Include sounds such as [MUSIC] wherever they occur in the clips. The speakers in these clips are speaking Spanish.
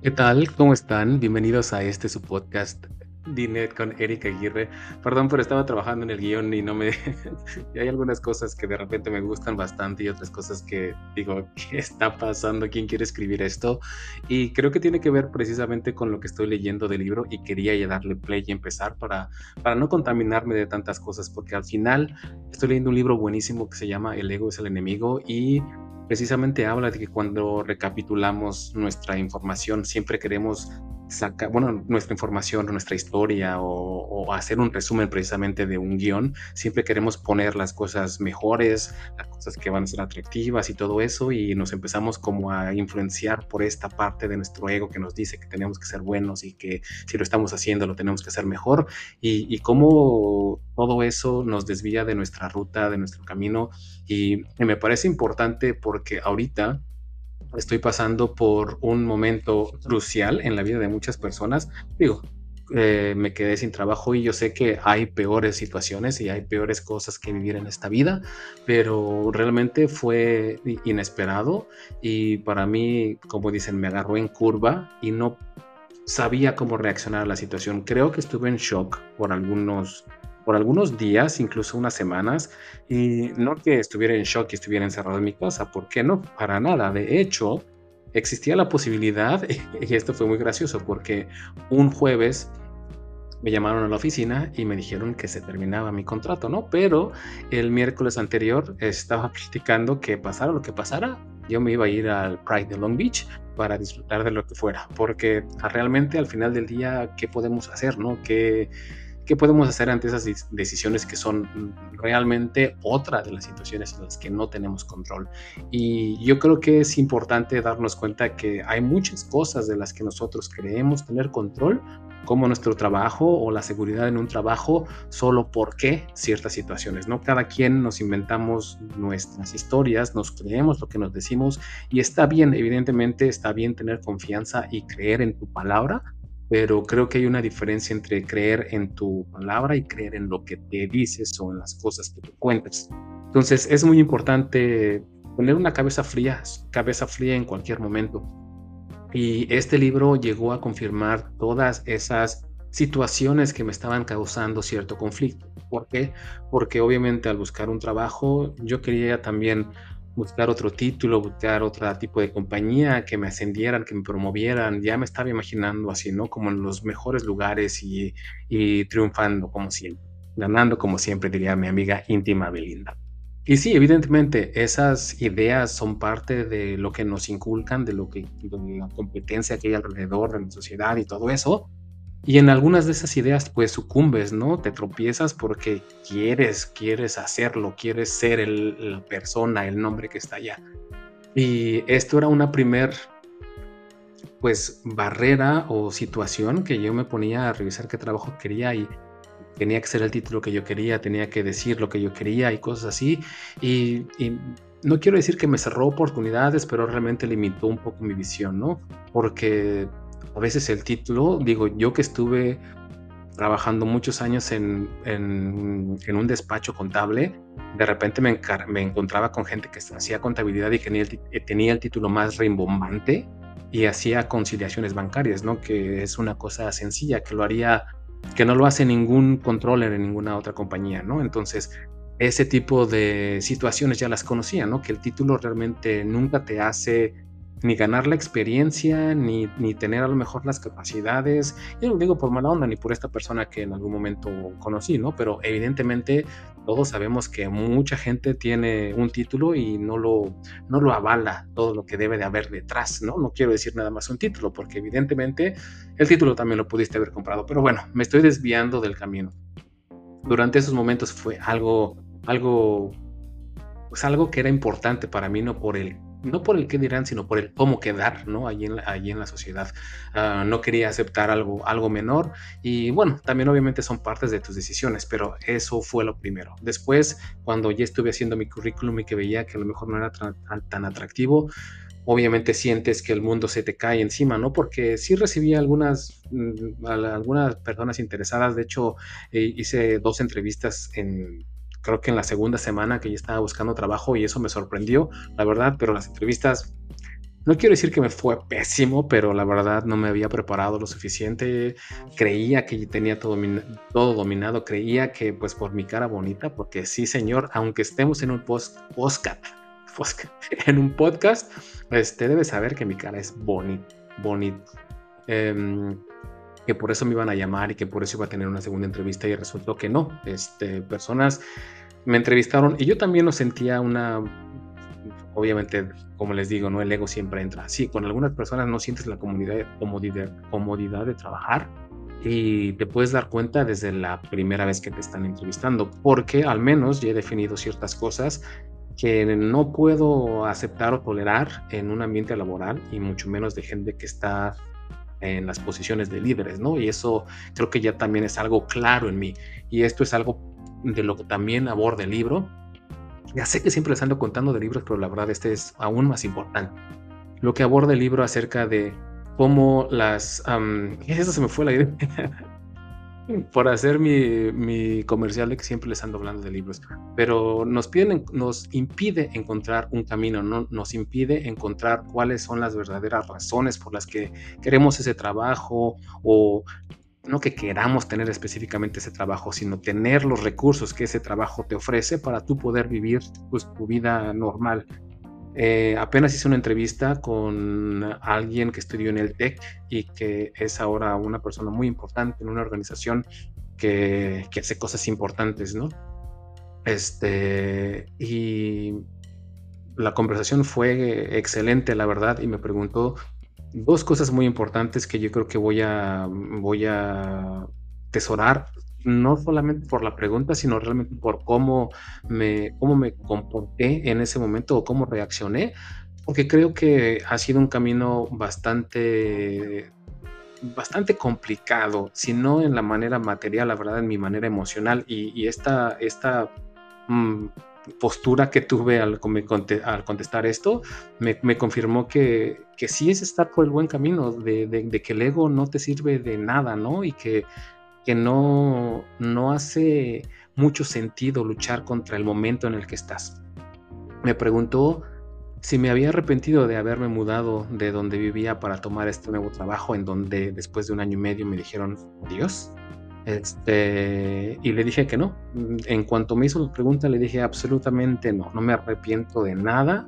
¿Qué tal? ¿Cómo están? Bienvenidos a este su podcast Dinet con Erika Aguirre. Perdón, pero estaba trabajando en el guion y no me... [LAUGHS] y hay algunas cosas que de repente me gustan bastante y otras cosas que digo, ¿qué está pasando? ¿Quién quiere escribir esto? Y creo que tiene que ver precisamente con lo que estoy leyendo del libro y quería ya darle play y empezar para, para no contaminarme de tantas cosas, porque al final estoy leyendo un libro buenísimo que se llama El ego es el enemigo y precisamente habla de que cuando recapitulamos nuestra información siempre queremos sacar, bueno, nuestra información, nuestra historia o, hacer un resumen precisamente de un guion, siempre queremos poner las cosas mejores, las cosas que van a ser atractivas y todo eso y nos empezamos como a influenciar por esta parte de nuestro ego que nos dice que tenemos que ser buenos y que si lo estamos haciendo lo tenemos que hacer mejor y, y cómo todo eso nos desvía de nuestra ruta, de nuestro camino y me parece importante porque ahorita estoy pasando por un momento crucial en la vida de muchas personas. Digo, eh, me quedé sin trabajo y yo sé que hay peores situaciones y hay peores cosas que vivir en esta vida, pero realmente fue inesperado y para mí, como dicen, me agarró en curva y no sabía cómo reaccionar a la situación. Creo que estuve en shock por algunos por algunos días, incluso unas semanas, y no que estuviera en shock y estuviera encerrado en mi casa, ¿por qué no? Para nada. De hecho, existía la posibilidad, [LAUGHS] y esto fue muy gracioso, porque un jueves me llamaron a la oficina y me dijeron que se terminaba mi contrato, ¿no? Pero el miércoles anterior estaba [LAUGHS] platicando que pasara lo que pasara, yo me iba a ir al Pride de Long Beach para disfrutar de lo que fuera, porque realmente al final del día, ¿qué podemos hacer, no? ¿Qué, ¿Qué podemos hacer ante esas decisiones que son realmente otra de las situaciones en las que no tenemos control? Y yo creo que es importante darnos cuenta que hay muchas cosas de las que nosotros creemos tener control, como nuestro trabajo o la seguridad en un trabajo, solo porque ciertas situaciones, ¿no? Cada quien nos inventamos nuestras historias, nos creemos lo que nos decimos y está bien, evidentemente está bien tener confianza y creer en tu palabra, pero creo que hay una diferencia entre creer en tu palabra y creer en lo que te dices o en las cosas que te cuentas. Entonces es muy importante poner una cabeza fría, cabeza fría en cualquier momento. Y este libro llegó a confirmar todas esas situaciones que me estaban causando cierto conflicto. ¿Por qué? Porque obviamente al buscar un trabajo yo quería también buscar otro título, buscar otro tipo de compañía, que me ascendieran, que me promovieran. Ya me estaba imaginando así, ¿no? Como en los mejores lugares y, triunfando como siempre, ganando como siempre, diría mi amiga íntima Belinda. Y sí, evidentemente, esas ideas son parte de lo que nos inculcan, de lo que de la competencia que hay alrededor de la sociedad y todo eso. Y en algunas de esas ideas pues sucumbes, ¿no? Te tropiezas porque quieres, quieres hacerlo, quieres ser el, la persona, el nombre que está allá. Y esto era una primer pues barrera o situación que yo me ponía a revisar qué trabajo quería y tenía que ser el título que yo quería, tenía que decir lo que yo quería y cosas así. Y, y no quiero decir que me cerró oportunidades, pero realmente limitó un poco mi visión, ¿no? Porque a veces el título, digo, yo que estuve trabajando muchos años en, un despacho contable, de repente me, encontraba con gente que hacía contabilidad y que eh, tenía el título más rimbombante y hacía conciliaciones bancarias, ¿no? Que es una cosa sencilla, que lo haría, que no lo hace ningún controller en ninguna otra compañía, ¿no? Entonces, ese tipo de situaciones ya las conocía, ¿no? Que el título realmente nunca te hace ni ganar la experiencia, ni, ni, tener a lo mejor las capacidades. Yo lo digo por mala onda, ni por esta persona que en algún momento conocí, ¿no? Pero evidentemente todos sabemos que mucha gente tiene un título y no lo, no lo avala todo lo que debe de haber detrás, ¿no? No quiero decir nada más un título, porque evidentemente el título también lo pudiste haber comprado. Pero bueno, me estoy desviando del camino. Durante esos momentos fue algo, algo, pues algo que era importante para mí, no por el no por el qué dirán, sino por el cómo quedar, ¿no? Allí en la, allí en la sociedad. Ah, no quería aceptar algo, algo menor y bueno, también obviamente son partes de tus decisiones, pero eso fue lo primero. Después, cuando ya estuve haciendo mi currículum y que veía que a lo mejor no era tan, atractivo, obviamente sientes que el mundo se te cae encima, ¿no? Porque sí recibí algunas, mm, algunas personas interesadas, de hecho eh, hice dos entrevistas en creo que en la segunda semana que ya estaba buscando trabajo y eso me sorprendió, la verdad, pero las entrevistas no quiero decir que me fue pésimo, pero la verdad no me había preparado lo suficiente. Creía que tenía todo, todo dominado, creía que pues por mi cara bonita, porque sí, señor, aunque estemos en un post, [LAUGHS] en un podcast, este, debe saber que mi cara es bonita, bonita. Em, que por eso me iban a llamar y que por eso iba a tener una segunda entrevista y resultó que no. Este, personas me entrevistaron y yo también lo sentía una obviamente, como les digo, ¿no? El ego siempre entra. Sí, con algunas personas no sientes la comodidad, comodidad, comodidad de trabajar y te puedes dar cuenta desde la primera vez que te están entrevistando, porque al menos ya he definido ciertas cosas que no puedo aceptar o tolerar en un ambiente laboral y mucho menos de gente que está en las posiciones de líderes, ¿no? Y eso creo que ya también es algo claro en mí. Y esto es algo de lo que también aborda el libro ya sé que siempre les ando contando de libros, pero la verdad este es aún más importante. Lo que aborda el libro acerca de cómo las... eso se me fue la idea. Por hacer mi, mi, comercial de que siempre les ando hablando de libros, pero nos, piden, nos impide encontrar un camino, ¿no? nos impide encontrar cuáles son las verdaderas razones por las que queremos ese trabajo o no que queramos tener específicamente ese trabajo, sino tener los recursos que ese trabajo te ofrece para tú poder vivir pues, tu vida normal. Eh, apenas hice una entrevista con alguien que estudió en el TEC y que es ahora una persona muy importante en una organización que, que hace cosas importantes, ¿no? Este, y la conversación fue excelente, la verdad, y me preguntó dos cosas muy importantes que yo creo que voy a, voy a tesorar, no solamente por la pregunta, sino realmente por cómo me, cómo me comporté en ese momento o cómo reaccioné, porque creo que ha sido un camino bastante bastante complicado, si no en la manera material, la verdad, en mi manera emocional. Y, esta, esta mm, postura que tuve al, al contestar esto me, confirmó que, que, sí es estar por el buen camino, de, que el ego no te sirve de nada, ¿no? Y que, que no, no hace mucho sentido luchar contra el momento en el que estás. Me preguntó si me había arrepentido de haberme mudado de donde vivía para tomar este nuevo trabajo, en donde después de un año y medio me dijeron, Dios, este, y le dije que no. En cuanto me hizo la pregunta, le dije absolutamente no. No me arrepiento de nada.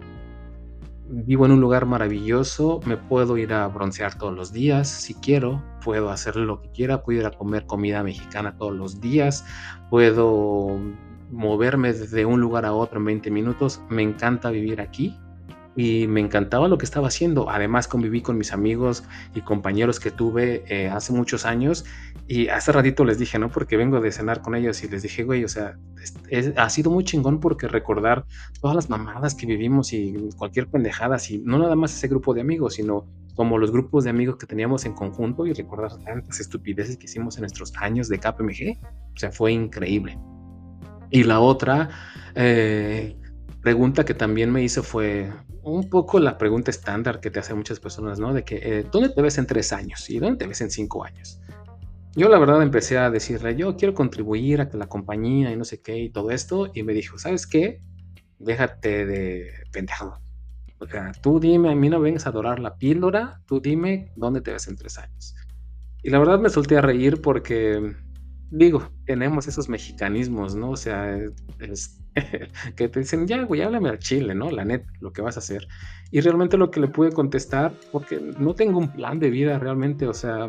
Vivo en un lugar maravilloso. Me puedo ir a broncear todos los días si quiero. Puedo hacer lo que quiera. Puedo ir a comer comida mexicana todos los días. Puedo moverme de un lugar a otro en 20 minutos. Me encanta vivir aquí y me encantaba lo que estaba haciendo. Además conviví con mis amigos y compañeros que tuve eh, hace muchos años y hace ratito les dije, ¿no? Porque vengo de cenar con ellos y les dije, güey, o sea, ha sido muy chingón porque recordar todas las mamadas que vivimos y cualquier pendejada, y no nada más ese grupo de amigos, sino como los grupos de amigos que teníamos en conjunto y recordar tantas estupideces que hicimos en nuestros años de KPMG. O sea, fue increíble. Y la otra, eh, pregunta que también me hizo fue un poco la pregunta estándar que te hacen muchas personas, ¿no? De que, eh, ¿dónde te ves en tres años? ¿Y dónde te ves en cinco años? Yo la verdad empecé a decirle, yo quiero contribuir a que la compañía y no sé qué y todo esto, y me dijo, ¿sabes qué? Déjate de pendejo. O sea, tú dime, a mí no vengas a adorar la píldora, tú dime dónde te ves en tres años. Y la verdad me solté a reír porque digo, tenemos esos mexicanismos, ¿no? O sea, es, [LAUGHS] que te dicen, ya, güey, háblame al chile, ¿no? La net, lo que vas a hacer. Y realmente lo que le pude contestar, porque no tengo un plan de vida realmente, o sea,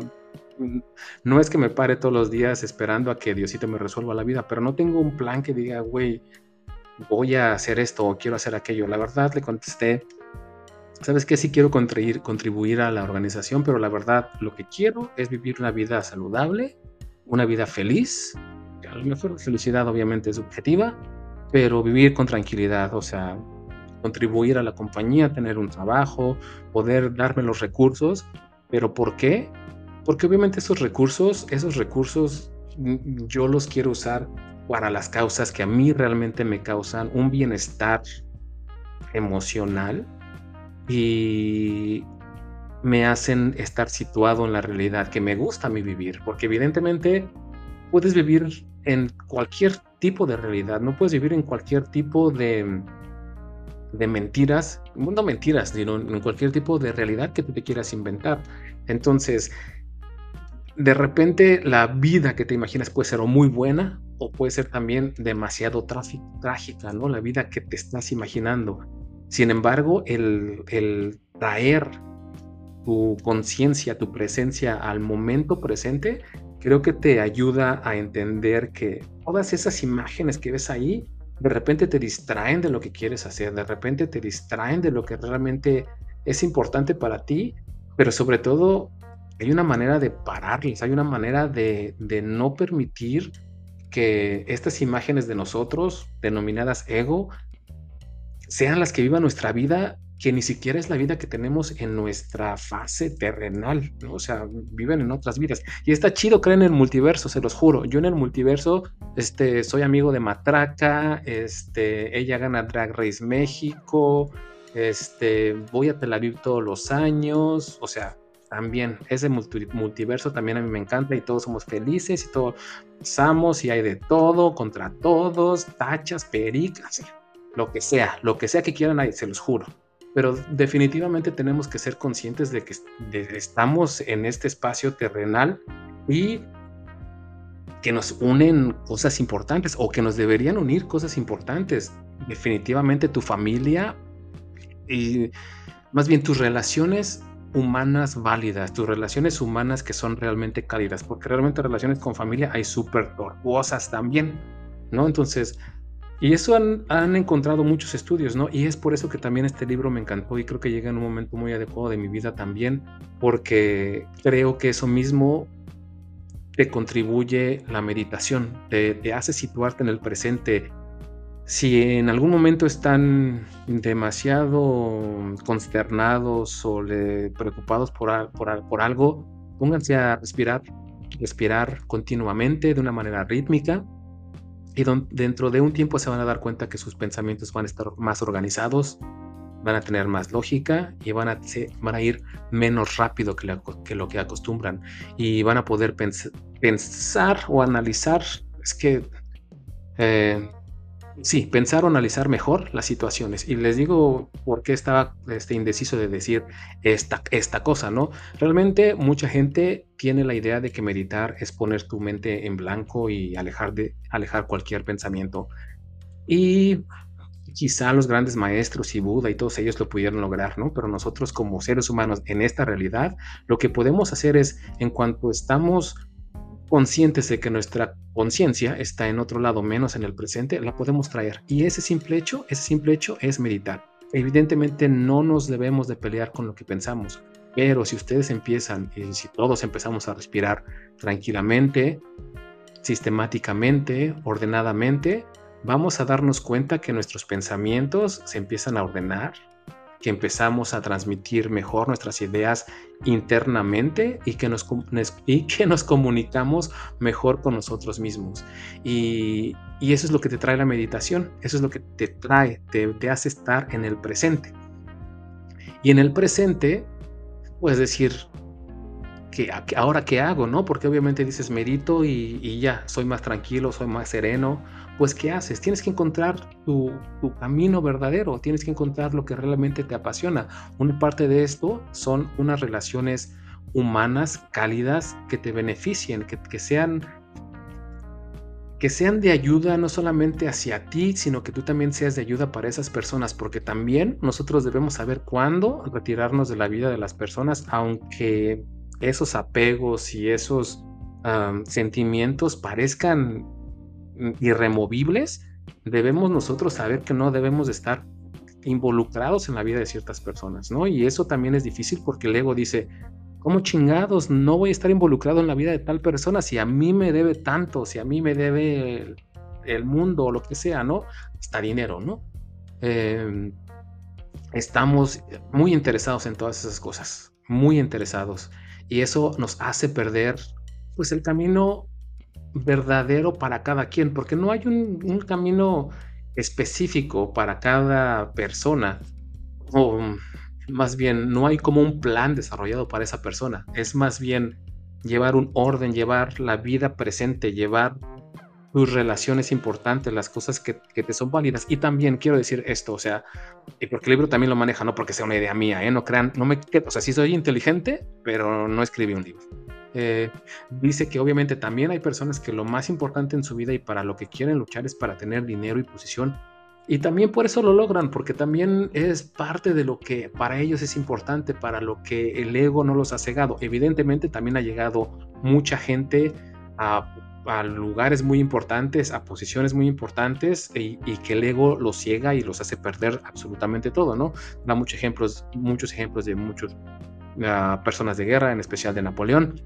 no es que me pare todos los días esperando a que Diosito me resuelva la vida, pero no tengo un plan que diga, güey, voy a hacer esto o quiero hacer aquello. La verdad le contesté, sabes que sí quiero contribuir, contribuir a la organización, pero la verdad lo que quiero es vivir una vida saludable una vida feliz. A lo mejor felicidad obviamente es subjetiva, pero vivir con tranquilidad, o sea, contribuir a la compañía, tener un trabajo, poder darme los recursos. ¿Pero por qué? Porque obviamente esos recursos, esos recursos mm, yo los quiero usar para las causas que a mí realmente me causan un bienestar emocional y me hacen estar situado en la realidad que me gusta a mí vivir, porque evidentemente puedes vivir en cualquier tipo de realidad, no puedes vivir en cualquier tipo de, de mentiras, no mentiras, sino en cualquier tipo de realidad que tú te quieras inventar. Entonces, de repente la vida que te imaginas puede ser muy buena o puede ser también demasiado trágica, ¿no? La vida que te estás imaginando. Sin embargo, el, el traer tu conciencia, tu presencia al momento presente, creo que te ayuda a entender que todas esas imágenes que ves ahí, de repente te distraen de lo que quieres hacer, de repente te distraen de lo que realmente es importante para ti, pero sobre todo hay una manera de pararles, hay una manera de, de no permitir que estas imágenes de nosotros, denominadas ego, sean las que vivan nuestra vida que ni siquiera es la vida que tenemos en nuestra fase terrenal, ¿no? O sea, viven en otras vidas. Y está chido creer en el multiverso, se los juro. Yo en el multiverso, este, soy amigo de Matraca, este, ella gana Drag Race México, este, voy a Tel Aviv todos los años, o sea, también ese multiverso también a mí me encanta y todos somos felices y todos pasamos y hay de todo contra todos, tachas, pericas, lo que sea, lo que sea que quieran, se los juro pero definitivamente tenemos que ser conscientes de que estamos en este espacio terrenal y que nos unen cosas importantes o que nos deberían unir cosas importantes. Definitivamente tu familia y más bien tus relaciones humanas válidas, tus relaciones humanas que son realmente cálidas, porque realmente relaciones con familia hay súper tortuosas también, ¿no? Entonces, y eso han, encontrado muchos estudios, ¿no? Y es por eso que también este libro me encantó y creo que llega en un momento muy adecuado de mi vida también, porque creo que eso mismo te contribuye la meditación, te, hace situarte en el presente. Si en algún momento están demasiado consternados o preocupados por, por algo, pónganse a respirar, respirar continuamente de una manera rítmica y dentro de un tiempo se van a dar cuenta que sus pensamientos van a estar más organizados, van a tener más lógica y van a, van a ir menos rápido que, que, lo que acostumbran. Y van a poder pensar o analizar, es que eh, sí, pensar o analizar mejor las situaciones. Y les digo por qué estaba este, indeciso de decir esta, esta cosa, ¿no? Realmente mucha gente tiene la idea de que meditar es poner tu mente en blanco y alejar, de, alejar cualquier pensamiento. Y quizá los grandes maestros y Buda y todos ellos lo pudieron lograr, ¿no? Pero nosotros como seres humanos en esta realidad, lo que podemos hacer es, en cuanto estamos conscientes de que nuestra conciencia está en otro lado, menos en el presente, la podemos traer. Y ese simple hecho, ese simple hecho es meditar. Evidentemente no nos debemos de pelear con lo que pensamos, pero si ustedes empiezan y si todos empezamos a respirar tranquilamente, sistemáticamente, ordenadamente, vamos a darnos cuenta que nuestros pensamientos se empiezan a ordenar, que empezamos a transmitir mejor nuestras ideas internamente y que nos, y que nos comunicamos mejor con nosotros mismos. Y, eso es lo que te trae la meditación, eso es lo que te trae, te, hace estar en el presente. Y en el presente, puedes decir, que, ahora qué hago, ¿no? Porque obviamente dices medito y, y, ya, soy más tranquilo, soy más sereno, pues ¿qué haces? Tienes que encontrar tu, camino verdadero, tienes que encontrar lo que realmente te apasiona. Una parte de esto son unas relaciones humanas cálidas que te beneficien, que, sean que sean de ayuda no solamente hacia ti, sino que tú también seas de ayuda para esas personas, porque también nosotros debemos saber cuándo retirarnos de la vida de las personas, aunque esos apegos y esos sentimientos parezcan irremovibles, debemos nosotros saber que no debemos de estar involucrados en la vida de ciertas personas, ¿no? Y eso también es difícil porque el ego dice, ¿cómo chingados no voy a estar involucrado en la vida de tal persona si a mí me debe tanto, si a mí me debe el, mundo o lo que sea, ¿no? Está dinero, ¿no? Em, estamos muy interesados en todas esas cosas, muy interesados. Y eso nos hace perder, pues, el camino verdadero para cada quien, porque no hay un, camino específico para cada persona, o más bien no hay como un plan desarrollado para esa persona, es más bien llevar un orden, llevar la vida presente, llevar tus relaciones importantes, las cosas que, te son válidas. Y también quiero decir esto, o sea, porque el libro también lo maneja, no porque sea una idea mía, ¿eh? no crean, no me, o sea, sí soy inteligente, pero no escribí un libro. Eh, dice que obviamente también hay personas que lo más importante en su vida y para lo que quieren luchar es para tener dinero y posición. Y también por eso lo logran, porque también es parte de lo que para ellos es importante, para lo que el ego no los ha cegado. Evidentemente también ha llegado mucha gente a, lugares muy importantes, a posiciones muy importantes y, que el ego los ciega y los hace perder absolutamente todo, ¿no? Da muchos ejemplos, muchos ejemplos de muchas ah, personas de guerra, en especial de Napoleón,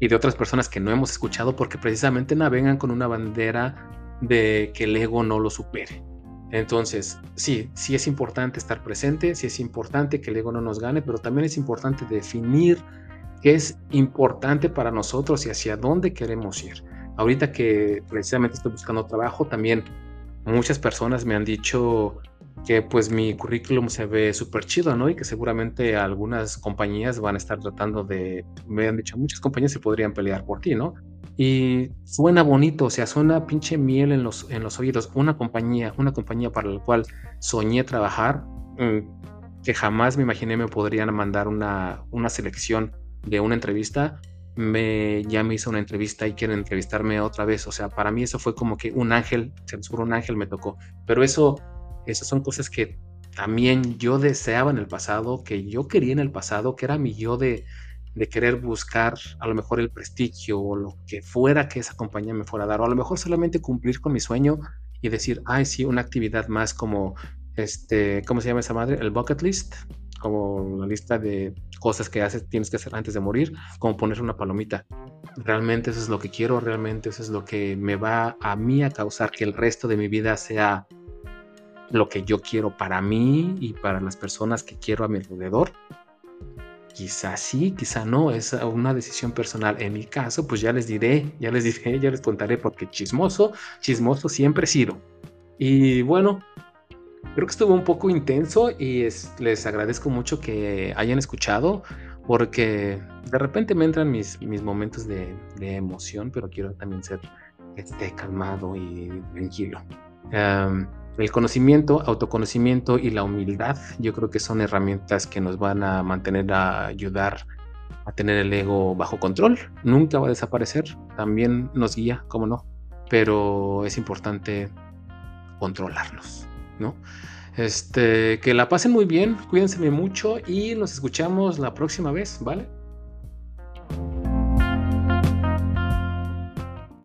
y de otras personas que no hemos escuchado porque precisamente navegan con una bandera de que el ego no lo supere. Entonces, sí, sí es importante estar presente, sí es importante que el ego no nos gane, pero también es importante definir qué es importante para nosotros y hacia dónde queremos ir. Ahorita que precisamente estoy buscando trabajo, también muchas personas me han dicho que pues mi currículum se ve súper chido, ¿no? Y que seguramente algunas compañías van a estar tratando de, me han dicho, muchas compañías se podrían pelear por ti, ¿no? Y suena bonito, o sea, suena pinche miel en los, en los oídos. Una compañía, una compañía para la cual soñé trabajar, mm, que jamás me imaginé me podrían mandar una, una selección de una entrevista, me, ya me hizo una entrevista y quieren entrevistarme otra vez. O sea, para mí eso fue como que un ángel, se un ángel me tocó. Pero eso esas son cosas que también yo deseaba en el pasado, que yo quería en el pasado, que era mi yo de, querer buscar a lo mejor el prestigio o lo que fuera que esa compañía me fuera a dar, o a lo mejor solamente cumplir con mi sueño y decir, ay, sí, una actividad más como, este, ¿cómo se llama esa madre? El bucket list, como la lista de cosas que haces, tienes que hacer antes de morir, como poner una palomita. Realmente eso es lo que quiero, realmente eso es lo que me va a mí a causar que el resto de mi vida sea lo que yo quiero para mí y para las personas que quiero a mi alrededor. Quizá sí, quizá no, es una decisión personal. En mi caso, pues ya les diré, ya les [LAUGHS] diré, ya les contaré porque chismoso, chismoso siempre he sido. Y bueno, creo que estuvo un poco intenso y les agradezco mucho que hayan escuchado porque de repente me entran mis, mis momentos de, emoción, pero quiero también ser este, calmado y tranquilo. El conocimiento, autoconocimiento y la humildad, yo creo que son herramientas que nos van a mantener a ayudar a tener el ego bajo control. Nunca va a desaparecer, también nos guía, como no, pero es importante controlarnos, ¿no? Este, que la pasen muy bien, cuídense mucho y nos escuchamos la próxima vez, ¿vale?